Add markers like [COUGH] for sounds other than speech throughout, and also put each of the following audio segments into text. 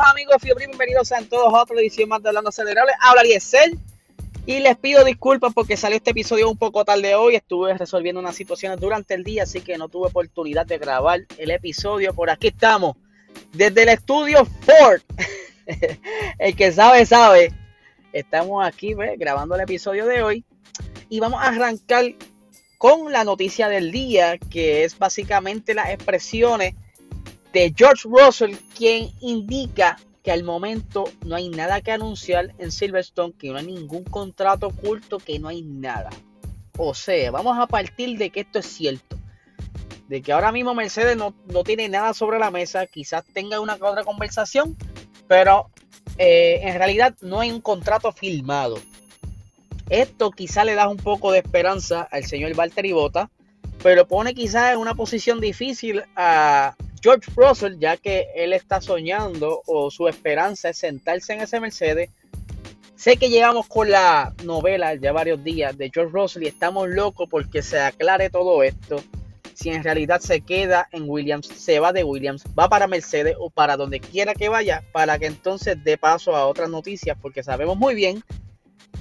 Saludos amigos, fiebre, bienvenidos a todos a otra edición más de Hablando Acelerable. Habla Ariesel y les pido disculpas porque salió este episodio un poco tarde hoy. Estuve resolviendo unas situaciones durante el día, así que no tuve oportunidad de grabar el episodio. Por aquí estamos, desde el estudio Ford. [LAUGHS] el que sabe, sabe. Estamos aquí grabando el episodio de hoy y vamos a arrancar con la noticia del día, que es básicamente las expresiones de George Russell, quien indica que al momento no hay nada que anunciar en Silverstone, que no hay ningún contrato oculto, que no hay nada. O sea, vamos a partir de que esto es cierto. De que ahora mismo Mercedes no, tiene nada sobre la mesa, quizás tenga una otra conversación, pero eh, en realidad no hay un contrato firmado. Esto quizás le da un poco de esperanza al señor Valtteri Bota, pero pone quizás en una posición difícil a, George Russell, ya que él está soñando o su esperanza es sentarse en ese Mercedes. Sé que llegamos con la novela ya varios días de George Russell y estamos locos porque se aclare todo esto. Si en realidad se queda en Williams, se va de Williams, va para Mercedes o para donde quiera que vaya, para que entonces dé paso a otras noticias, porque sabemos muy bien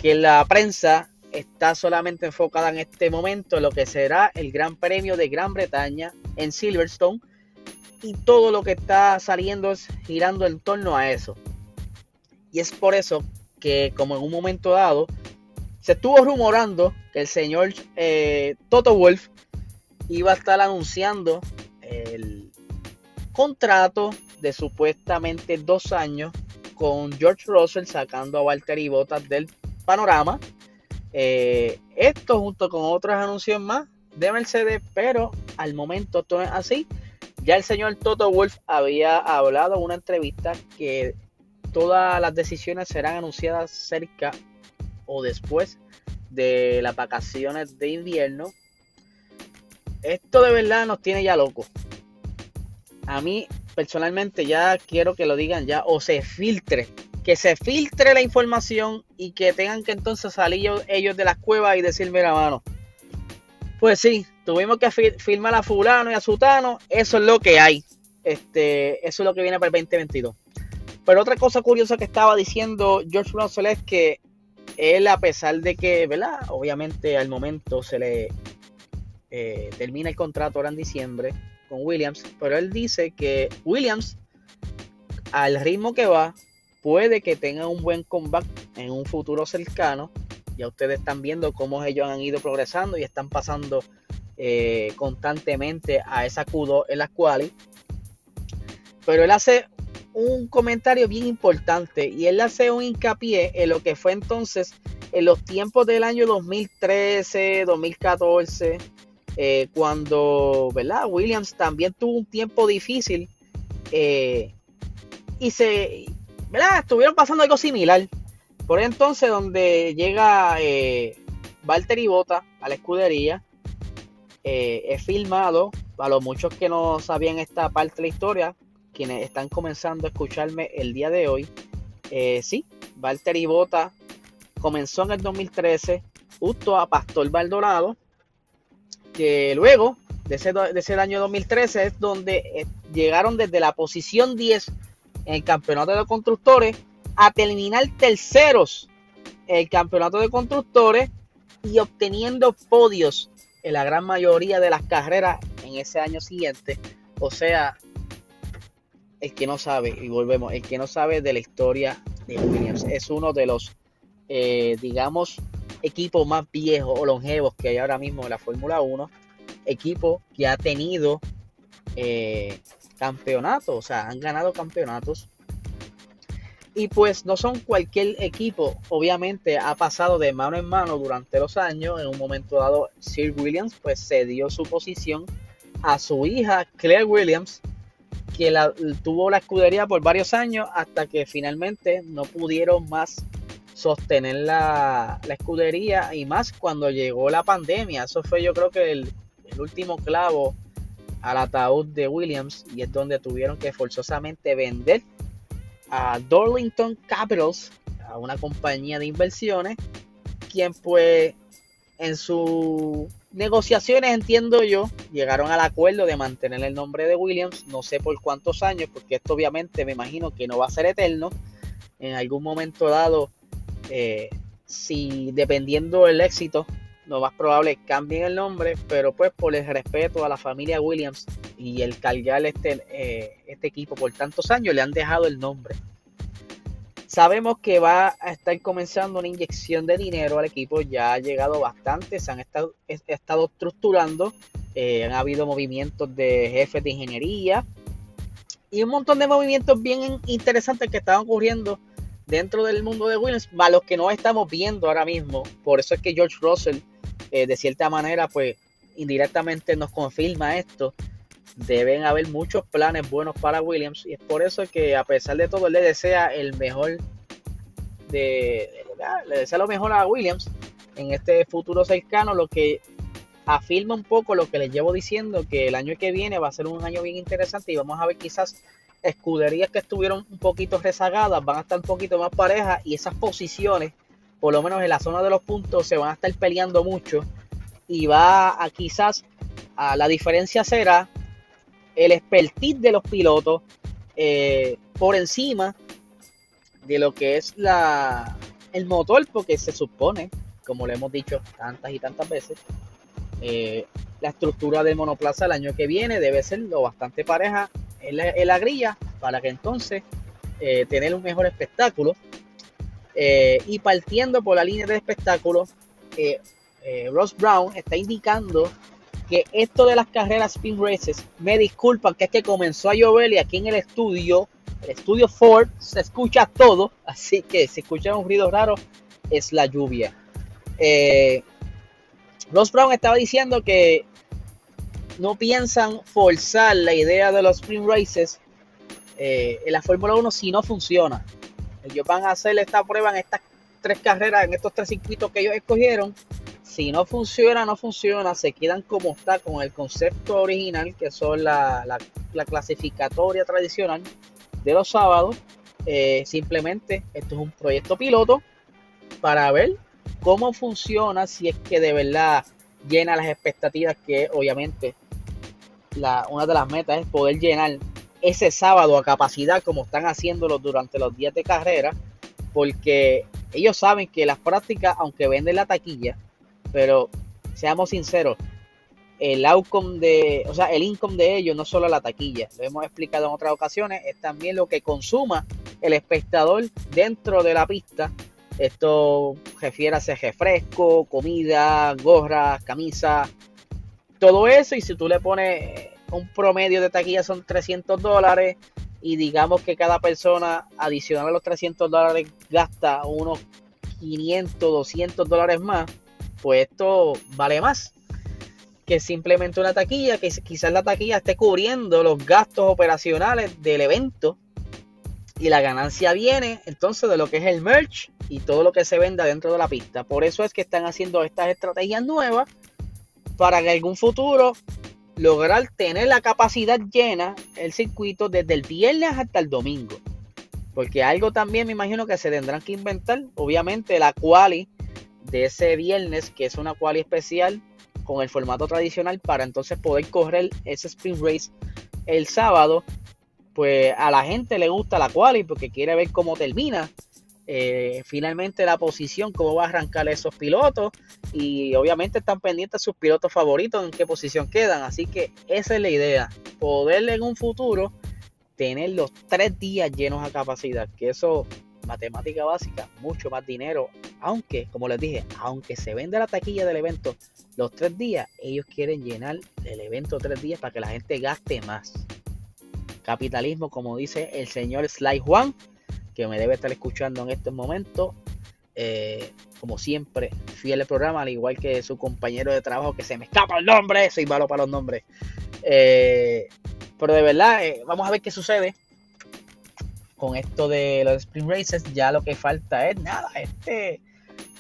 que la prensa está solamente enfocada en este momento en lo que será el Gran Premio de Gran Bretaña en Silverstone y todo lo que está saliendo es girando en torno a eso. Y es por eso que como en un momento dado se estuvo rumorando que el señor eh, Toto Wolf iba a estar anunciando el contrato de supuestamente dos años con George Russell sacando a Walter y Bottas del panorama. Eh, esto junto con otros anuncios más de Mercedes, pero al momento todo es así. Ya el señor Toto Wolf había hablado en una entrevista que todas las decisiones serán anunciadas cerca o después de las vacaciones de invierno. Esto de verdad nos tiene ya locos. A mí personalmente ya quiero que lo digan ya o se filtre. Que se filtre la información y que tengan que entonces salir ellos de las cuevas y decirme la mano. Pues sí, tuvimos que firmar a fulano y a sutano, eso es lo que hay. Este, eso es lo que viene para el 2022. Pero otra cosa curiosa que estaba diciendo George Russell es que él, a pesar de que, ¿verdad? Obviamente al momento se le eh, termina el contrato ahora en diciembre con Williams, pero él dice que Williams, al ritmo que va, puede que tenga un buen comeback en un futuro cercano ya ustedes están viendo cómo ellos han ido progresando y están pasando eh, constantemente a esa Q2 en las cuales. Pero él hace un comentario bien importante y él hace un hincapié en lo que fue entonces en los tiempos del año 2013, 2014, eh, cuando ¿verdad? Williams también tuvo un tiempo difícil eh, y se ¿verdad? estuvieron pasando algo similar. Por entonces, donde llega eh, Valtteri Bota a la escudería, eh, es filmado, a los muchos que no sabían esta parte de la historia, quienes están comenzando a escucharme el día de hoy, eh, sí, Valtteri Bota comenzó en el 2013 justo a Pastor Baldorado, que luego de ese, de ese año 2013 es donde eh, llegaron desde la posición 10 en el campeonato de constructores a terminar terceros el campeonato de constructores y obteniendo podios en la gran mayoría de las carreras en ese año siguiente. O sea, el que no sabe, y volvemos, el que no sabe de la historia de Williams, es uno de los, eh, digamos, equipos más viejos o longevos que hay ahora mismo en la Fórmula 1. Equipo que ha tenido eh, campeonatos, o sea, han ganado campeonatos y pues no son cualquier equipo, obviamente ha pasado de mano en mano durante los años. En un momento dado, Sir Williams pues cedió su posición a su hija Claire Williams, que la, tuvo la escudería por varios años hasta que finalmente no pudieron más sostener la, escudería y más cuando llegó la pandemia. Eso fue yo creo que el último clavo al ataúd de Williams y es donde tuvieron que forzosamente vender a Darlington Capitals, a una compañía de inversiones, quien pues en sus negociaciones, entiendo yo, llegaron al acuerdo de mantener el nombre de Williams, no sé por cuántos años, porque esto obviamente me imagino que no va a ser eterno. En algún momento dado, eh, si dependiendo del éxito, lo más probable cambien el nombre, pero pues por el respeto a la familia Williams y el cargar este, eh, este equipo por tantos años, le han dejado el nombre. Sabemos que va a estar comenzando una inyección de dinero al equipo, ya ha llegado bastante, se han estado, estado estructurando, eh, han habido movimientos de jefes de ingeniería y un montón de movimientos bien interesantes que estaban ocurriendo dentro del mundo de Williams, a los que no estamos viendo ahora mismo. Por eso es que George Russell, eh, de cierta manera, pues indirectamente nos confirma esto. Deben haber muchos planes buenos para Williams y es por eso que a pesar de todo él le desea el mejor de, le desea lo mejor a Williams en este futuro cercano, lo que afirma un poco lo que les llevo diciendo que el año que viene va a ser un año bien interesante y vamos a ver quizás escuderías que estuvieron un poquito rezagadas van a estar un poquito más parejas y esas posiciones, por lo menos en la zona de los puntos, se van a estar peleando mucho y va a quizás a la diferencia será el expertise de los pilotos eh, por encima de lo que es la el motor porque se supone como le hemos dicho tantas y tantas veces eh, la estructura del monoplaza el año que viene debe ser lo bastante pareja en la, grilla para que entonces eh, tener un mejor espectáculo. Eh, y partiendo por la línea de espectáculo, eh, Ross Brown está indicando que esto de las carreras spin races, me disculpan que es que comenzó a llover y aquí en el estudio, el estudio Ford, se escucha todo, [LAUGHS] así que si escuchan un ruido raro es la lluvia. Ross Brown estaba diciendo que no piensan forzar la idea de los sprint races eh, en la Fórmula 1 si no funciona. Ellos van a hacer esta prueba en estas tres carreras, en estos tres circuitos que ellos escogieron. Si no funciona, no funciona, se quedan como está con el concepto original, que son la, clasificatoria tradicional de los sábados. Eh, simplemente esto es un proyecto piloto para ver cómo funciona, si es que de verdad llena las expectativas que obviamente una de las metas es poder llenar ese sábado a capacidad como están haciéndolo durante los días de carrera, porque ellos saben que las prácticas, aunque venden la taquilla, pero seamos sinceros, el outcome de, o sea, el income de ellos no solo la taquilla, lo hemos explicado en otras ocasiones, es también lo que consuma el espectador dentro de la pista. Esto refiere a refresco, comida, gorras, camisas, todo eso y si tú le pones un promedio de taquilla son 300 dólares y digamos que cada persona adicional a los 300 dólares gasta unos 500, 200 dólares más, pues esto vale más que simplemente una taquilla, que quizás la taquilla esté cubriendo los gastos operacionales del evento y la ganancia viene entonces de lo que es el merch y todo lo que se venda dentro de la pista. Por eso es que están haciendo estas estrategias nuevas para que en algún futuro lograr tener la capacidad llena el circuito desde el viernes hasta el domingo. Porque algo también me imagino que se tendrán que inventar. Obviamente la quali de ese viernes, que es una quali especial con el formato tradicional para entonces poder correr ese sprint race el sábado. Pues a la gente le gusta la quali porque quiere ver cómo termina. Eh, finalmente la posición, cómo va a arrancar esos pilotos y obviamente están pendientes sus pilotos favoritos en qué posición quedan. Así que esa es la idea, poder en un futuro tener los tres días llenos a capacidad, que eso, matemática básica, mucho más dinero, aunque, como les dije, aunque se vende la taquilla del evento los tres días, ellos quieren llenar el evento tres días para que la gente gaste más. Capitalismo, como dice el señor Sly Juan, que me debe estar escuchando en este momento. Eh, como siempre, fiel al programa, al igual que su compañero de trabajo, que se me escapa el nombre, soy malo para los nombres. Eh, pero de verdad, eh, vamos a ver qué sucede con esto de los Spring Races. Ya lo que falta es nada. Este,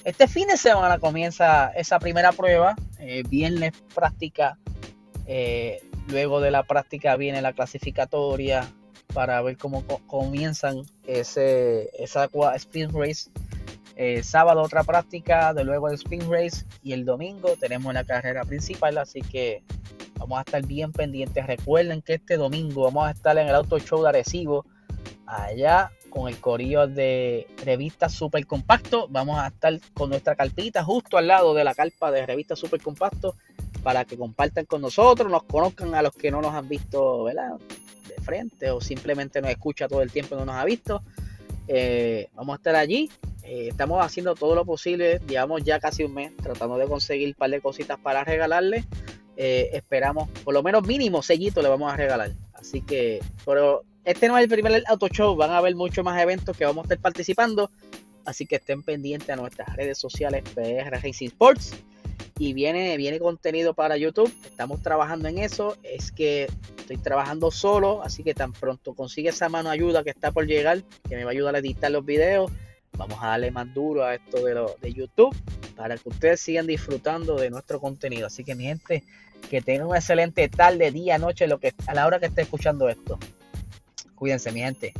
este fin de semana comienza esa primera prueba. viernes práctica. luego de la práctica viene la clasificatoria para ver cómo comienzan ese, esa sprint race Eh, sábado otra práctica, de luego el spin race y el domingo tenemos la carrera principal, así que vamos a estar bien pendientes. Recuerden que este domingo vamos a estar en el Auto Show de Arecibo, allá con el corillo de revista Super Compacto. Vamos a estar con nuestra carpita justo al lado de la carpa de revista Super Compacto para que compartan con nosotros, nos conozcan a los que no nos han visto ¿verdad? O simplemente nos escucha todo el tiempo y no nos ha visto. Eh, vamos a estar allí. Eh, estamos haciendo todo lo posible. Llevamos ya casi un mes tratando de conseguir un par de cositas para regalarle. Eh, esperamos, por lo menos mínimo, sellito le vamos a regalar. Así que, pero este no es el primer auto show. Van a haber muchos más eventos que vamos a estar participando. Así que estén pendientes a nuestras redes sociales PR Racing Sports y viene, viene contenido para YouTube. Estamos trabajando en eso. Es que estoy trabajando solo, así que tan pronto consigue esa mano ayuda que está por llegar, que me va a ayudar a editar los videos, vamos a darle más duro a esto de, lo, de YouTube para que ustedes sigan disfrutando de nuestro contenido. Así que mi gente, que tengan un excelente tarde, día, noche, lo que, a la hora que esté escuchando esto. Cuídense, mi gente.